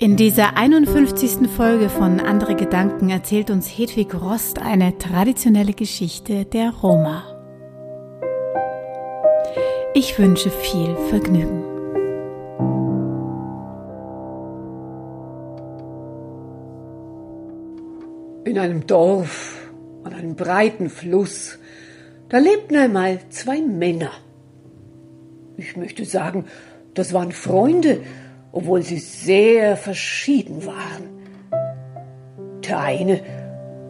In dieser 51. Folge von Andere Gedanken erzählt uns Hedwig Rost eine traditionelle Geschichte der Roma. Ich wünsche viel Vergnügen. In einem Dorf an einem breiten Fluss, da lebten einmal zwei Männer. Ich möchte sagen, das waren Freunde, obwohl sie sehr verschieden waren. Der eine,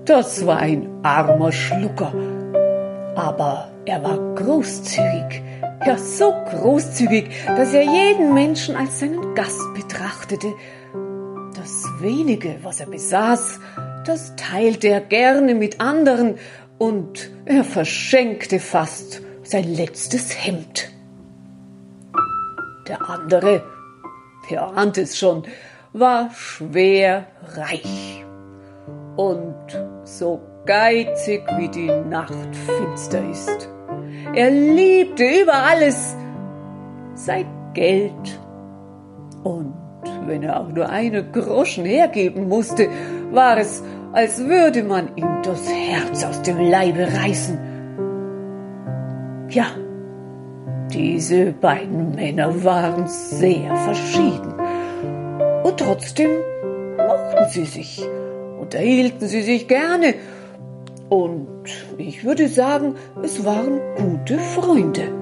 das war ein armer Schlucker, aber er war großzügig, ja so großzügig, dass er jeden Menschen als seinen Gast betrachtete. Das wenige, was er besaß, das teilte er gerne mit anderen und er verschenkte fast sein letztes Hemd. Der andere, ihr ahnt es schon, war schwer reich und so geizig wie die Nacht finster ist. Er liebte über alles sein Geld und wenn er auch nur eine Groschen hergeben musste, war es, als würde man ihm das Herz aus dem Leibe reißen. Ja, diese beiden Männer waren sehr verschieden. Und trotzdem mochten sie sich, unterhielten sie sich gerne. Und ich würde sagen, es waren gute Freunde.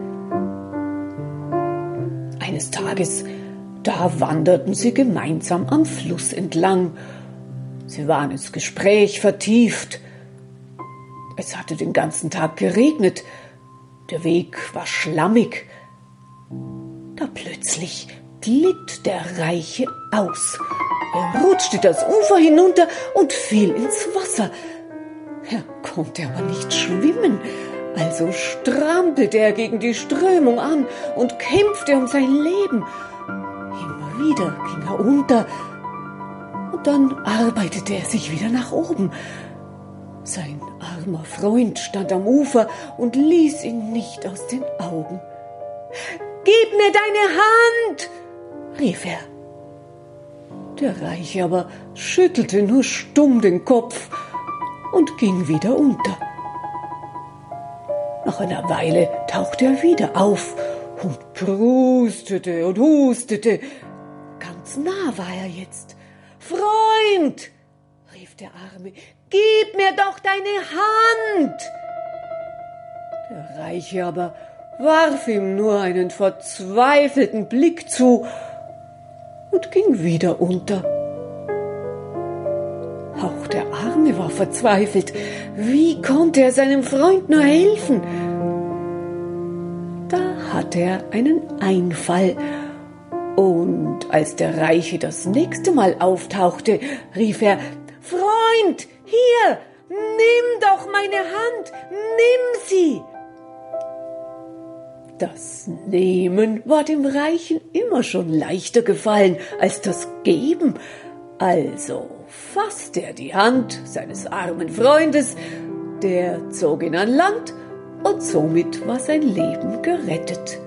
Eines Tages, da wanderten sie gemeinsam am Fluss entlang. Sie waren ins Gespräch vertieft. Es hatte den ganzen Tag geregnet, der Weg war schlammig. Da plötzlich glitt der Reiche aus. Er rutschte das Ufer hinunter und fiel ins Wasser. Er konnte aber nicht schwimmen, also strampelte er gegen die Strömung an und kämpfte um sein Leben. Immer wieder ging er unter, und dann arbeitete er sich wieder nach oben. Sein armer Freund stand am Ufer und ließ ihn nicht aus den Augen. Gib mir deine Hand, rief er. Der Reiche aber schüttelte nur stumm den Kopf und ging wieder unter. Nach einer Weile tauchte er wieder auf und prustete und hustete. Ganz nah war er jetzt. Freund, der Arme, Gib mir doch deine Hand! Der Reiche aber warf ihm nur einen verzweifelten Blick zu und ging wieder unter. Auch der Arme war verzweifelt. Wie konnte er seinem Freund nur helfen? Da hatte er einen Einfall. Und als der Reiche das nächste Mal auftauchte, rief er Freund, hier, nimm doch meine Hand, nimm sie. Das Nehmen war dem Reichen immer schon leichter gefallen als das Geben. Also fasste er die Hand seines armen Freundes, der zog ihn an Land und somit war sein Leben gerettet.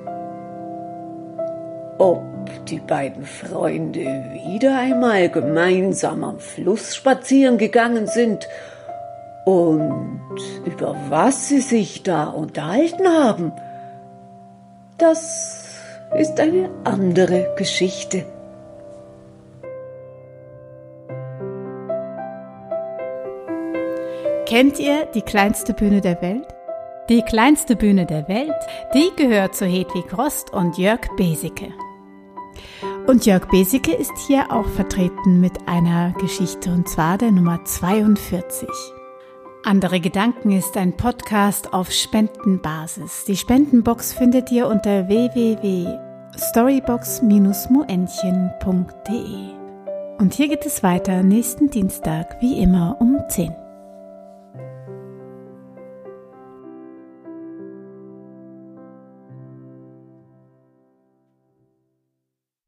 Ob die beiden Freunde wieder einmal gemeinsam am Fluss spazieren gegangen sind und über was sie sich da unterhalten haben, das ist eine andere Geschichte. Kennt ihr die kleinste Bühne der Welt? Die kleinste Bühne der Welt, die gehört zu Hedwig Rost und Jörg Besicke. Und Jörg Besicke ist hier auch vertreten mit einer Geschichte und zwar der Nummer 42. Andere Gedanken ist ein Podcast auf Spendenbasis. Die Spendenbox findet ihr unter www.storybox-moentchen.de. Und hier geht es weiter nächsten Dienstag wie immer um 10.